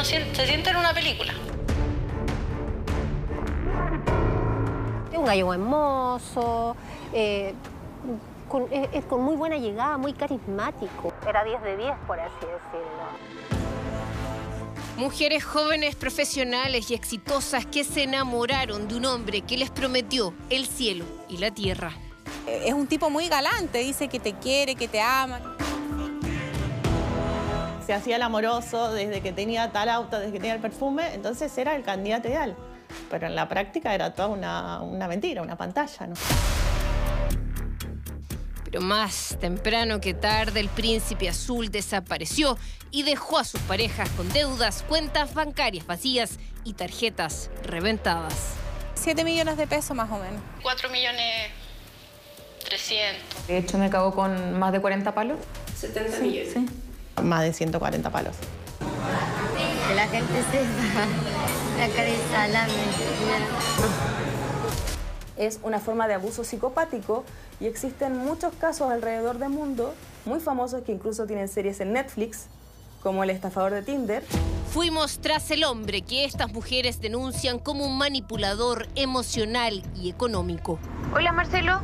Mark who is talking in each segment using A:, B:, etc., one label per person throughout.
A: uno se siente en una película.
B: Es un gallo buen mozo, eh, con, es, es con muy buena llegada, muy carismático. Era 10 de 10, por así decirlo.
C: Mujeres jóvenes, profesionales y exitosas que se enamoraron de un hombre que les prometió el cielo y la tierra.
D: Es un tipo muy galante, dice que te quiere, que te ama.
E: Se hacía el amoroso desde que tenía tal auto, desde que tenía el perfume, entonces era el candidato ideal. Pero en la práctica era toda una, una mentira, una pantalla, ¿no?
C: Pero más temprano que tarde, el príncipe azul desapareció y dejó a sus parejas con deudas, cuentas bancarias vacías y tarjetas reventadas.
D: 7 millones de pesos más o menos.
A: 4 millones 300.
F: De hecho, me cago con más de 40 palos.
C: 70 millones.
F: Sí.
E: Más de 140 palos.
G: Que la gente sepa la salame.
H: es una forma de abuso psicopático y existen muchos casos alrededor del mundo, muy famosos que incluso tienen series en Netflix, como El estafador de Tinder.
C: Fuimos tras el hombre que estas mujeres denuncian como un manipulador emocional y económico.
B: Hola Marcelo,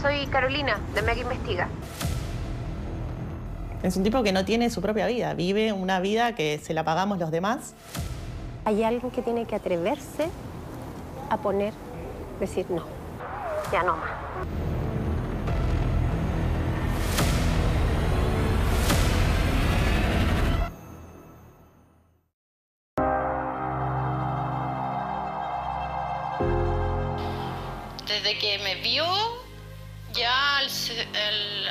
B: soy Carolina de Mega Investiga.
E: Es un tipo que no tiene su propia vida, vive una vida que se la pagamos los demás.
B: Hay alguien que tiene que atreverse a poner, decir no, ya no más.
A: Desde que me vio, ya al,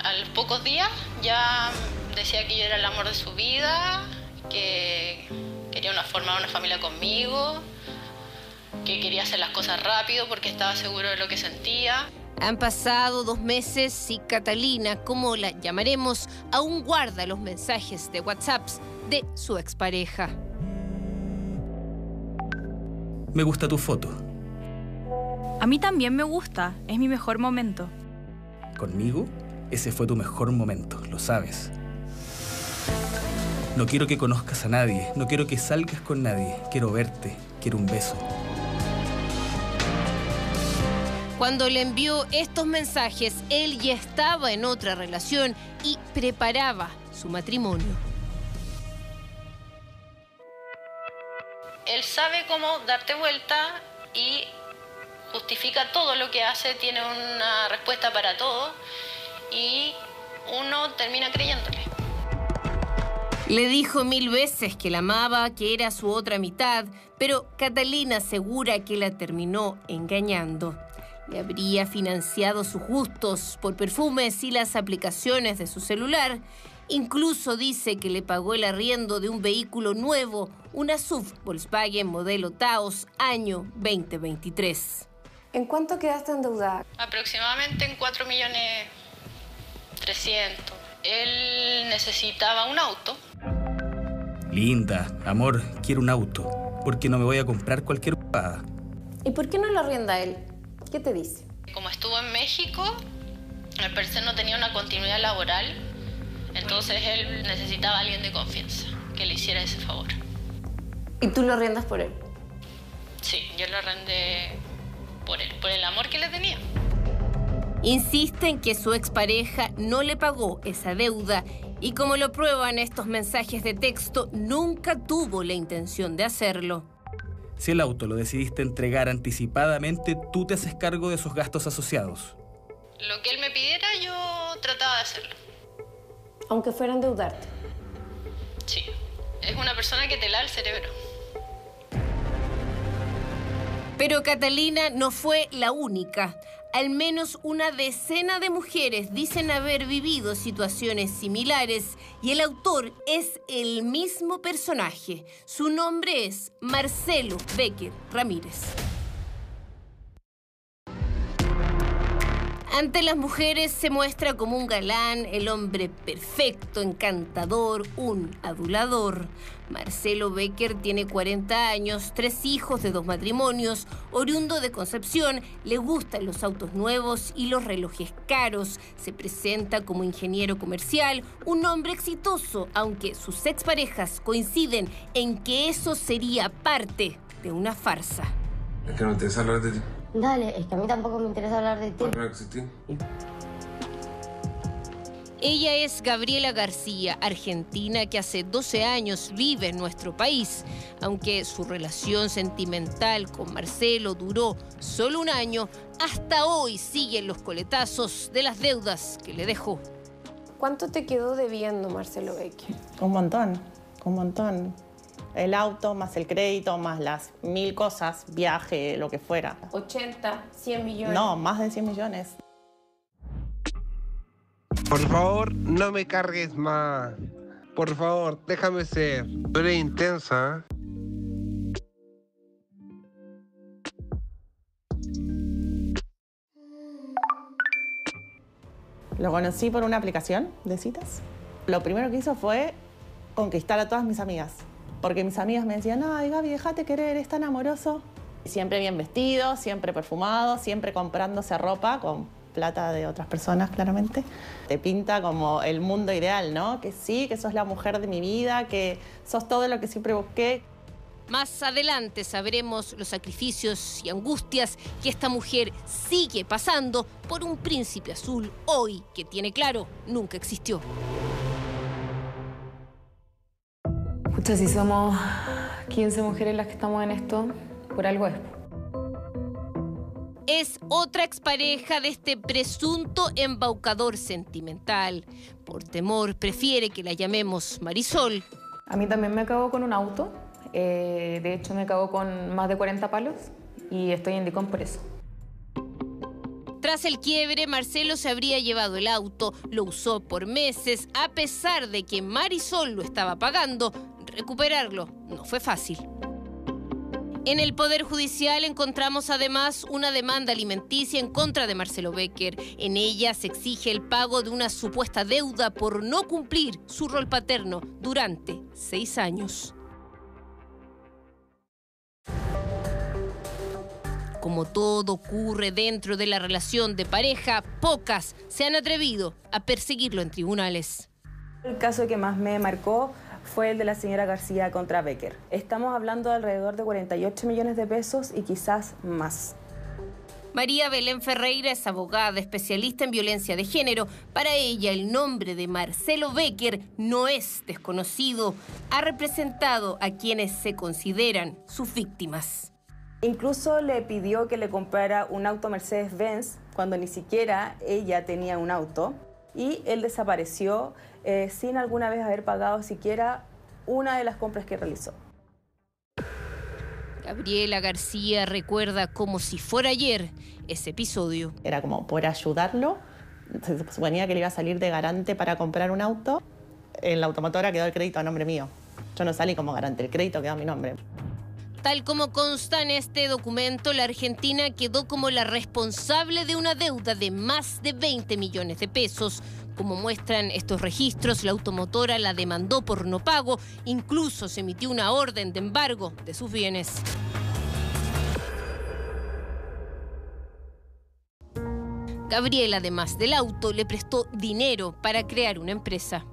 A: al- pocos días, ya decía que yo era el amor de su vida, que quería una, formar una familia conmigo, que quería hacer las cosas rápido porque estaba seguro de lo que sentía.
C: Han pasado dos meses y Catalina, como la llamaremos, aún guarda los mensajes de WhatsApp de su expareja.
I: Me gusta tu foto.
J: A mí también me gusta, es mi mejor momento.
I: Conmigo, ese fue tu mejor momento, lo sabes. No quiero que conozcas a nadie, no quiero que salgas con nadie, quiero verte, quiero un beso.
C: Cuando le envió estos mensajes, él ya estaba en otra relación y preparaba su matrimonio.
A: Él sabe cómo darte vuelta y justifica todo lo que hace, tiene una respuesta para todo y uno termina creyéndole.
C: Le dijo mil veces que la amaba, que era su otra mitad, pero Catalina asegura que la terminó engañando. Le habría financiado sus gustos por perfumes y las aplicaciones de su celular. Incluso dice que le pagó el arriendo de un vehículo nuevo, una SUV Volkswagen modelo Taos, año 2023.
K: ¿En cuánto quedaste endeudada?
A: Aproximadamente en 4 millones 300. Él necesitaba un auto.
I: Linda, amor, quiero un auto, porque no me voy a comprar cualquierpada.
K: ¿Y por qué no lo arrienda él? ¿Qué te dice?
A: Como estuvo en México, al parecer no tenía una continuidad laboral, entonces él necesitaba a alguien de confianza que le hiciera ese favor.
K: ¿Y tú lo arriendas por él?
A: Sí, yo lo arrendé por él, por el amor que le tenía.
C: Insiste en que su expareja no le pagó esa deuda y como lo prueban estos mensajes de texto, nunca tuvo la intención de hacerlo.
I: Si el auto lo decidiste entregar anticipadamente, tú te haces cargo de sus gastos asociados.
A: Lo que él me pidiera, yo trataba de hacerlo.
K: Aunque fuera a endeudarte.
A: Sí, es una persona que te la da el cerebro.
C: Pero Catalina no fue la única. Al menos una decena de mujeres dicen haber vivido situaciones similares y el autor es el mismo personaje. Su nombre es Marcelo Becker Ramírez. Ante las mujeres se muestra como un galán, el hombre perfecto, encantador, un adulador. Marcelo Becker tiene 40 años, tres hijos de dos matrimonios, oriundo de Concepción, le gustan los autos nuevos y los relojes caros. Se presenta como ingeniero comercial, un hombre exitoso, aunque sus exparejas coinciden en que eso sería parte de una farsa.
L: Es que no te
G: Dale, es que a mí tampoco me interesa hablar de ti.
L: No existir.
C: Ella es Gabriela García, argentina que hace 12 años vive en nuestro país. Aunque su relación sentimental con Marcelo duró solo un año, hasta hoy siguen los coletazos de las deudas que le dejó.
K: ¿Cuánto te quedó debiendo Marcelo Becker?
E: Un montón, un montón. El auto, más el crédito, más las mil cosas, viaje, lo que fuera.
K: 80, 100 millones.
E: No, más de 100 millones.
M: Por favor, no me cargues más. Por favor, déjame ser. Tú eres intensa.
E: Lo conocí por una aplicación de citas. Lo primero que hizo fue conquistar a todas mis amigas. Porque mis amigas me decían, ay Gaby, déjate querer, es tan amoroso. Siempre bien vestido, siempre perfumado, siempre comprándose ropa con plata de otras personas, claramente. Te pinta como el mundo ideal, ¿no? Que sí, que sos la mujer de mi vida, que sos todo lo que siempre busqué.
C: Más adelante sabremos los sacrificios y angustias que esta mujer sigue pasando por un príncipe azul hoy que tiene claro nunca existió.
F: Escucha, si somos 15 mujeres las que estamos en esto, por algo es.
C: Es otra expareja de este presunto embaucador sentimental. Por temor, prefiere que la llamemos Marisol.
F: A mí también me acabó con un auto. Eh, de hecho, me acabó con más de 40 palos y estoy en Dicom por eso.
C: Tras el quiebre, Marcelo se habría llevado el auto, lo usó por meses, a pesar de que Marisol lo estaba pagando. Recuperarlo no fue fácil. En el Poder Judicial encontramos además una demanda alimenticia en contra de Marcelo Becker. En ella se exige el pago de una supuesta deuda por no cumplir su rol paterno durante seis años. Como todo ocurre dentro de la relación de pareja, pocas se han atrevido a perseguirlo en tribunales.
H: El caso que más me marcó fue el de la señora García contra Becker. Estamos hablando de alrededor de 48 millones de pesos y quizás más.
C: María Belén Ferreira es abogada, especialista en violencia de género. Para ella el nombre de Marcelo Becker no es desconocido. Ha representado a quienes se consideran sus víctimas.
H: Incluso le pidió que le comprara un auto Mercedes-Benz cuando ni siquiera ella tenía un auto y él desapareció eh, sin alguna vez haber pagado siquiera una de las compras que realizó.
C: Gabriela García recuerda como si fuera ayer ese episodio.
E: Era como por ayudarlo. Se suponía que le iba a salir de garante para comprar un auto. En la automotora quedó el crédito a nombre mío. Yo no salí como garante, el crédito quedó a mi nombre.
C: Tal como consta en este documento, la Argentina quedó como la responsable de una deuda de más de 20 millones de pesos. Como muestran estos registros, la automotora la demandó por no pago, incluso se emitió una orden de embargo de sus bienes. Gabriel, además del auto, le prestó dinero para crear una empresa.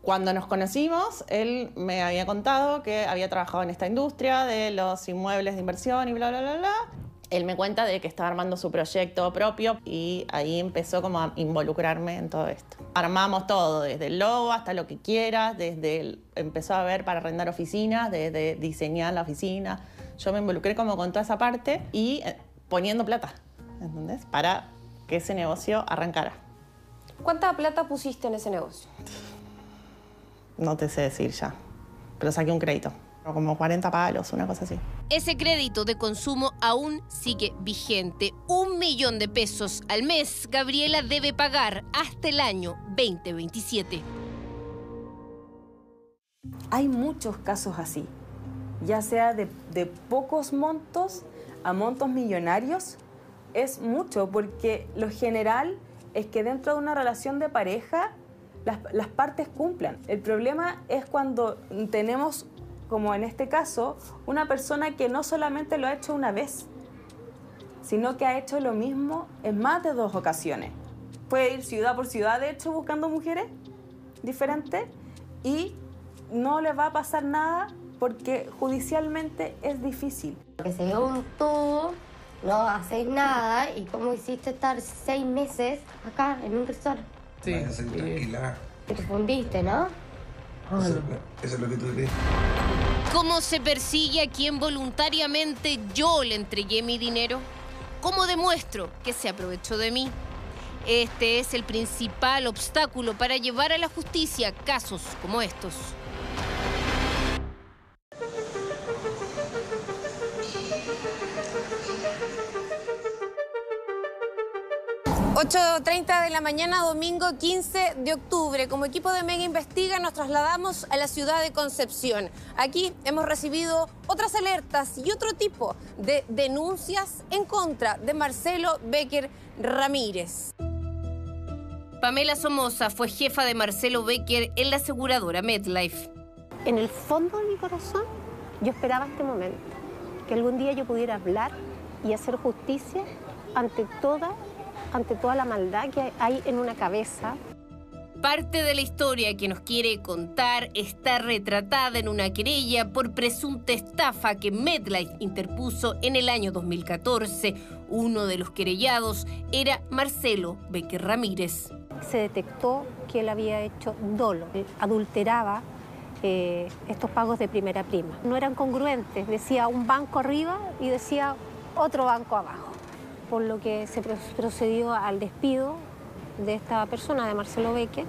E: Cuando nos conocimos, él me había contado que había trabajado en esta industria de los inmuebles de inversión y bla, bla, bla, bla. Él me cuenta de que estaba armando su proyecto propio y ahí empezó como a involucrarme en todo esto. Armamos todo, desde el logo hasta lo que quieras, desde el, empezó a ver para arrendar oficinas, desde diseñar la oficina. Yo me involucré como con toda esa parte y eh, poniendo plata, ¿entendés? Para que ese negocio arrancara.
K: ¿Cuánta plata pusiste en ese negocio?
E: No te sé decir ya, pero saqué un crédito, como 40 palos, una cosa así.
C: Ese crédito de consumo aún sigue vigente. Un millón de pesos al mes Gabriela debe pagar hasta el año 2027.
H: Hay muchos casos así, ya sea de, de pocos montos a montos millonarios es mucho porque lo general es que dentro de una relación de pareja las, las partes cumplan. El problema es cuando tenemos, como en este caso, una persona que no solamente lo ha hecho una vez, sino que ha hecho lo mismo en más de dos ocasiones. Puede ir ciudad por ciudad, de hecho, buscando mujeres diferentes y no le va a pasar nada porque judicialmente es difícil.
G: Que según tú no haces nada y cómo hiciste estar seis meses acá en un resort.
L: Sí. Tranquila.
G: Te fundiste, ¿no?
L: Eso, es lo- eso es lo que tú crees.
C: ¿Cómo se persigue a quien voluntariamente yo le entregué mi dinero? ¿Cómo demuestro que se aprovechó de mí? Este es el principal obstáculo para llevar a la justicia casos como estos.
N: 8.30 de la mañana, domingo 15 de octubre. Como equipo de Mega Investiga nos trasladamos a la ciudad de Concepción. Aquí hemos recibido otras alertas y otro tipo de denuncias en contra de Marcelo Becker Ramírez.
C: Pamela Somoza fue jefa de Marcelo Becker en la aseguradora MedLife.
B: En el fondo de mi corazón, yo esperaba este momento, que algún día yo pudiera hablar y hacer justicia ante toda, ante toda la maldad que hay en una cabeza.
C: Parte de la historia que nos quiere contar está retratada en una querella por presunta estafa que MedLife interpuso en el año 2014. Uno de los querellados era Marcelo Becker Ramírez.
B: Se detectó que él había hecho dolo, adulteraba eh, estos pagos de primera prima. No eran congruentes, decía un banco arriba y decía otro banco abajo, por lo que se pro- procedió al despido de esta persona, de Marcelo Becker.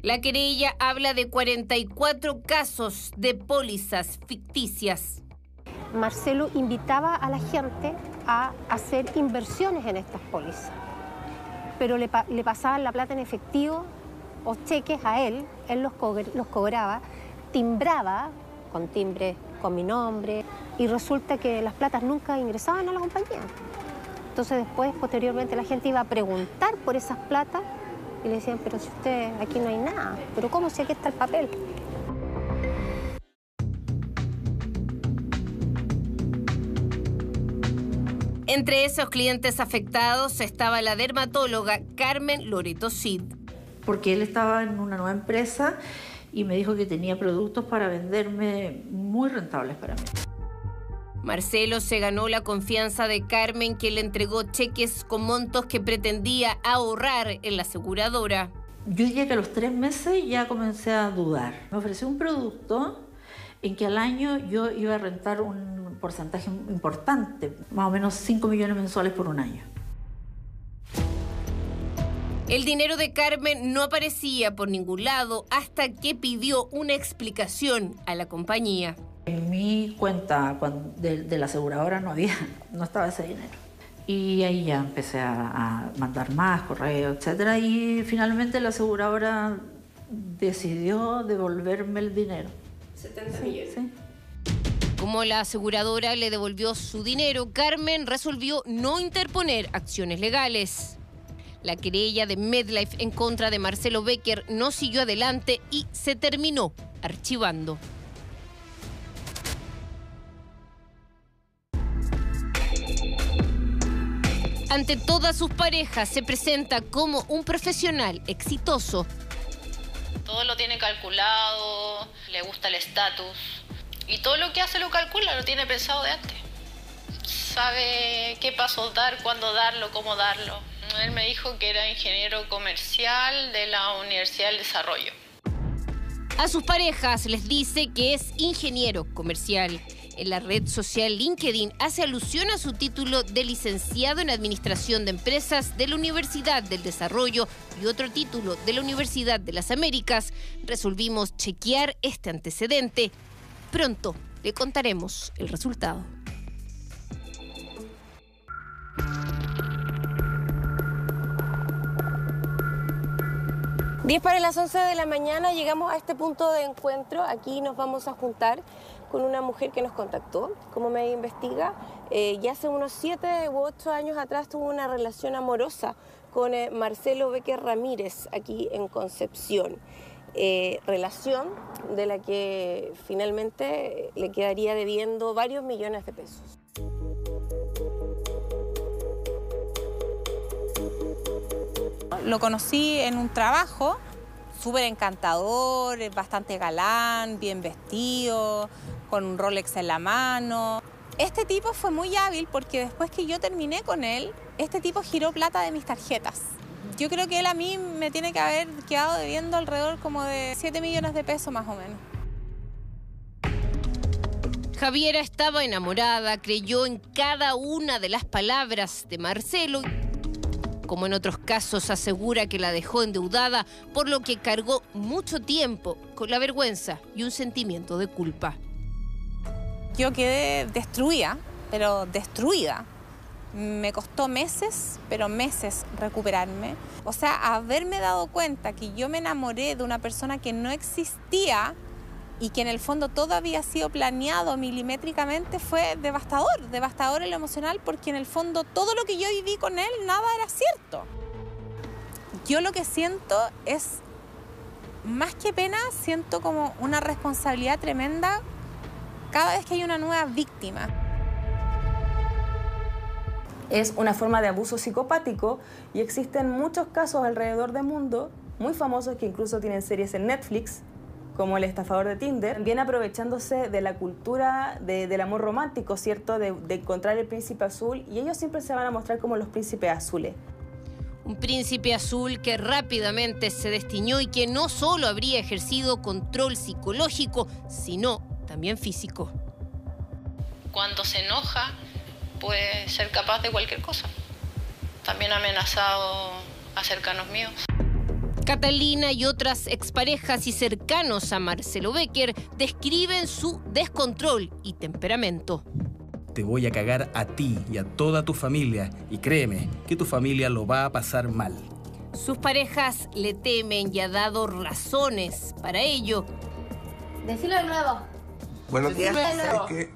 C: La querella habla de 44 casos de pólizas ficticias.
B: Marcelo invitaba a la gente a hacer inversiones en estas pólizas, pero le, pa- le pasaban la plata en efectivo o cheques a él, él los, cobr- los cobraba, timbraba con timbre con mi nombre y resulta que las platas nunca ingresaban a la compañía. Entonces después, posteriormente, la gente iba a preguntar por esas platas y le decían, pero si usted, aquí no hay nada, pero ¿cómo si aquí está el papel?
C: Entre esos clientes afectados estaba la dermatóloga Carmen Loreto Cid.
O: porque él estaba en una nueva empresa y me dijo que tenía productos para venderme muy rentables para mí.
C: Marcelo se ganó la confianza de Carmen que le entregó cheques con montos que pretendía ahorrar en la aseguradora.
O: Yo diría que a los tres meses ya comencé a dudar. Me ofreció un producto en que al año yo iba a rentar un porcentaje importante, más o menos 5 millones mensuales por un año.
C: El dinero de Carmen no aparecía por ningún lado hasta que pidió una explicación a la compañía.
O: En mi cuenta de, de la aseguradora no había, no estaba ese dinero. Y ahí ya empecé a, a mandar más correos, etcétera, y finalmente la aseguradora decidió devolverme el dinero.
N: 70
O: Sí.
C: Como la aseguradora le devolvió su dinero, Carmen resolvió no interponer acciones legales. La querella de MedLife en contra de Marcelo Becker no siguió adelante y se terminó archivando. Ante todas sus parejas se presenta como un profesional exitoso.
A: Todo lo tiene calculado, le gusta el estatus. Y todo lo que hace lo calcula, lo tiene pensado de antes. Sabe qué pasos dar, cuándo darlo, cómo darlo. Él me dijo que era ingeniero comercial de la Universidad del Desarrollo.
C: A sus parejas les dice que es ingeniero comercial. En la red social LinkedIn hace alusión a su título de licenciado en Administración de Empresas de la Universidad del Desarrollo y otro título de la Universidad de las Américas. Resolvimos chequear este antecedente. Pronto le contaremos el resultado.
N: 10 para las 11 de la mañana llegamos a este punto de encuentro. Aquí nos vamos a juntar
K: con una mujer que nos contactó, como me investiga, eh, y hace unos siete u ocho años atrás tuvo una relación amorosa con eh, Marcelo Becker Ramírez aquí en Concepción. Eh, relación de la que finalmente le quedaría debiendo varios millones de pesos.
D: Lo conocí en un trabajo súper encantador, bastante galán, bien vestido, con un Rolex en la mano. Este tipo fue muy hábil porque después que yo terminé con él, este tipo giró plata de mis tarjetas. Yo creo que él a mí me tiene que haber quedado debiendo alrededor como de 7 millones de pesos más o menos.
C: Javiera estaba enamorada, creyó en cada una de las palabras de Marcelo. Como en otros casos, asegura que la dejó endeudada, por lo que cargó mucho tiempo con la vergüenza y un sentimiento de culpa.
D: Yo quedé destruida, pero destruida. Me costó meses, pero meses recuperarme. O sea, haberme dado cuenta que yo me enamoré de una persona que no existía y que en el fondo todo había sido planeado milimétricamente fue devastador, devastador en lo emocional porque en el fondo todo lo que yo viví con él nada era cierto. Yo lo que siento es, más que pena, siento como una responsabilidad tremenda cada vez que hay una nueva víctima.
H: Es una forma de abuso psicopático y existen muchos casos alrededor del mundo, muy famosos que incluso tienen series en Netflix, como el estafador de Tinder, también aprovechándose de la cultura del amor romántico, ¿cierto? De, de encontrar el príncipe azul y ellos siempre se van a mostrar como los príncipes azules.
C: Un príncipe azul que rápidamente se destiñó y que no solo habría ejercido control psicológico, sino también físico.
A: Cuando se enoja, puede ser capaz de cualquier cosa. También ha amenazado a cercanos míos.
C: Catalina y otras exparejas y cercanos a Marcelo Becker describen su descontrol y temperamento.
I: Te voy a cagar a ti y a toda tu familia y créeme que tu familia lo va a pasar mal.
C: Sus parejas le temen y ha dado razones para ello.
G: Decilo de nuevo.
L: Buenos días.
G: Es
L: que...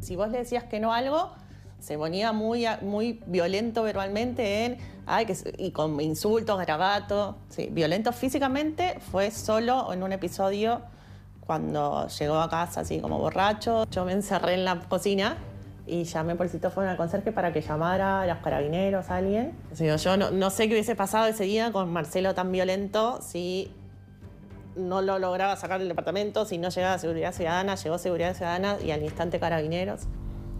E: Si vos le decías que no a algo, se ponía muy, muy violento verbalmente en, y con insultos, garabatos. Sí, violento físicamente fue solo en un episodio cuando llegó a casa así como borracho. Yo me encerré en la cocina y llamé por el citófono al conserje para que llamara a los carabineros, a alguien. yo no, sé qué hubiese pasado ese día con Marcelo tan violento si no lo lograba sacar del departamento, si no llegaba Seguridad Ciudadana, llegó Seguridad Ciudadana y al instante Carabineros.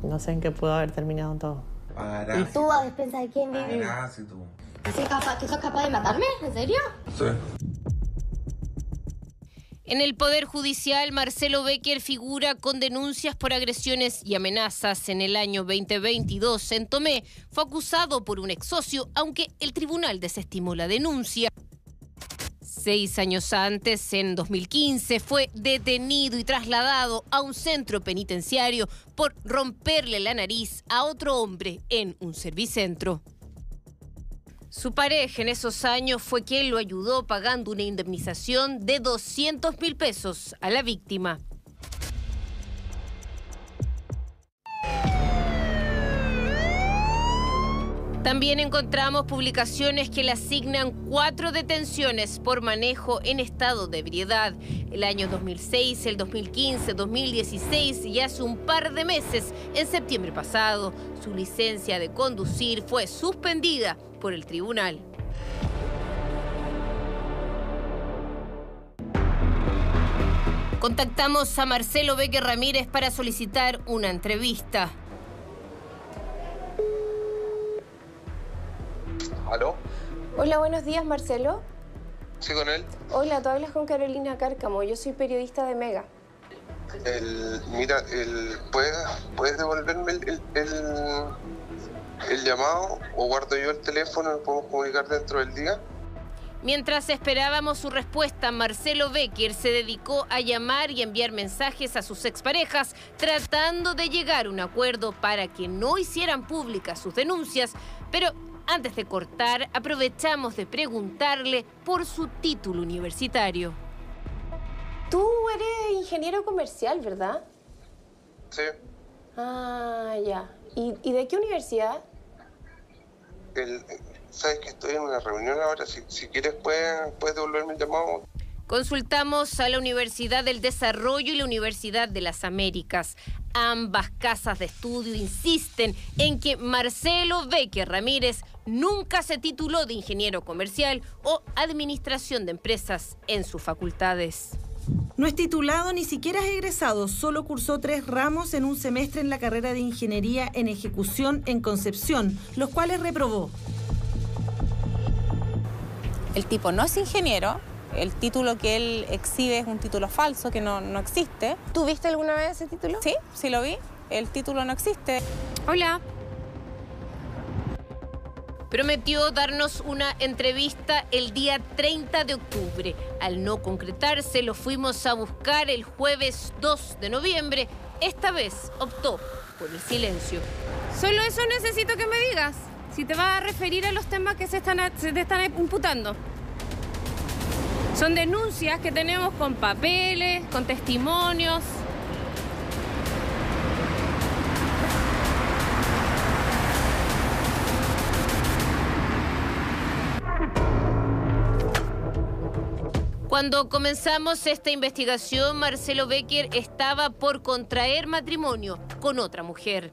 E: No sé en qué pudo haber terminado todo.
L: Para.
G: ¿Y tú a despensa de quién vives?
L: Para, si tú.
G: ¿Así capaz, ¿Tú sos capaz de matarme? ¿En serio?
L: Sí.
C: En el Poder Judicial, Marcelo Becker figura con denuncias por agresiones y amenazas. En el año 2022, en Tomé, fue acusado por un ex socio, aunque el tribunal desestimó la denuncia. Seis años antes, en 2015, fue detenido y trasladado a un centro penitenciario por romperle la nariz a otro hombre en un servicentro. Su pareja en esos años fue quien lo ayudó pagando una indemnización de 200 mil pesos a la víctima. También encontramos publicaciones que le asignan cuatro detenciones por manejo en estado de ebriedad. El año 2006, el 2015, 2016 y hace un par de meses, en septiembre pasado, su licencia de conducir fue suspendida por el tribunal. Contactamos a Marcelo Becker Ramírez para solicitar una entrevista.
K: Hola, buenos días, Marcelo.
M: Sí, con él.
K: Hola, tú hablas con Carolina Cárcamo. Yo soy periodista de Mega.
M: El, mira, el, ¿puedes, ¿puedes devolverme el, el, el, el llamado o guardo yo el teléfono y nos podemos comunicar dentro del día?
C: Mientras esperábamos su respuesta, Marcelo Becker se dedicó a llamar y enviar mensajes a sus exparejas tratando de llegar a un acuerdo para que no hicieran públicas sus denuncias, pero antes de cortar, aprovechamos de preguntarle por su título universitario.
K: ¿Tú eres
N: ingeniero comercial, ¿verdad?
M: Sí.
N: Ah, ya. ¿Y, y de qué universidad?
M: El, Sabes que estoy en una reunión ahora. Si, si quieres, puedes, puedes devolverme el llamado.
C: Consultamos a la Universidad del Desarrollo y la Universidad de las Américas. Ambas casas de estudio insisten en que Marcelo Becker Ramírez nunca se tituló de ingeniero comercial o administración de empresas en sus facultades.
P: No es titulado ni siquiera es egresado, solo cursó tres ramos en un semestre en la carrera de Ingeniería en Ejecución en Concepción, los cuales reprobó.
D: El tipo no es ingeniero, el título que él exhibe es un título falso que no, no existe.
N: ¿Tú viste alguna vez ese título?
D: Sí, sí lo vi. El título no existe.
C: Hola. Prometió darnos una entrevista el día 30 de octubre. Al no concretarse, lo fuimos a buscar el jueves 2 de noviembre. Esta vez optó por el silencio.
J: Solo eso necesito que me digas. Si te vas a referir a los temas que se, están, se te están imputando. Son denuncias que tenemos con papeles, con testimonios.
C: Cuando comenzamos esta investigación, Marcelo Becker estaba por contraer matrimonio con otra mujer.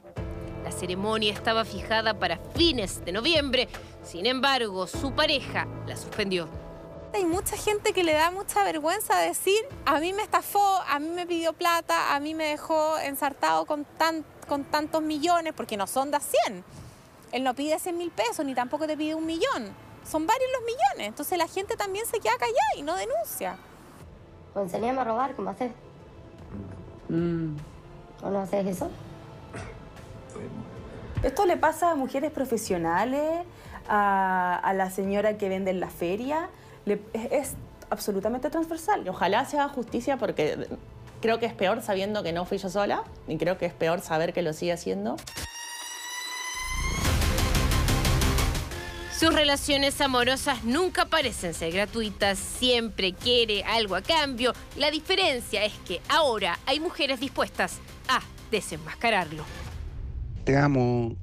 C: La ceremonia estaba fijada para fines de noviembre, sin embargo, su pareja la suspendió.
D: Hay mucha gente que le da mucha vergüenza decir, a mí me estafó, a mí me pidió plata, a mí me dejó ensartado con, tan, con tantos millones, porque no son de 100. Él no pide 100 mil pesos, ni tampoco te pide un millón. Son varios los millones. Entonces la gente también se queda callada y no denuncia.
G: Pues enseñame a robar, ¿cómo haces?
H: Mm.
G: ¿O no haces eso?
H: Esto le pasa a mujeres profesionales, a, a la señora que vende en la feria. Le- es, es absolutamente transversal.
E: Ojalá se haga justicia porque creo que es peor sabiendo que no fui yo sola y creo que es peor saber que lo sigue haciendo.
C: Sus relaciones amorosas nunca parecen ser gratuitas, siempre quiere algo a cambio. La diferencia es que ahora hay mujeres dispuestas a desenmascararlo.
L: Te amo.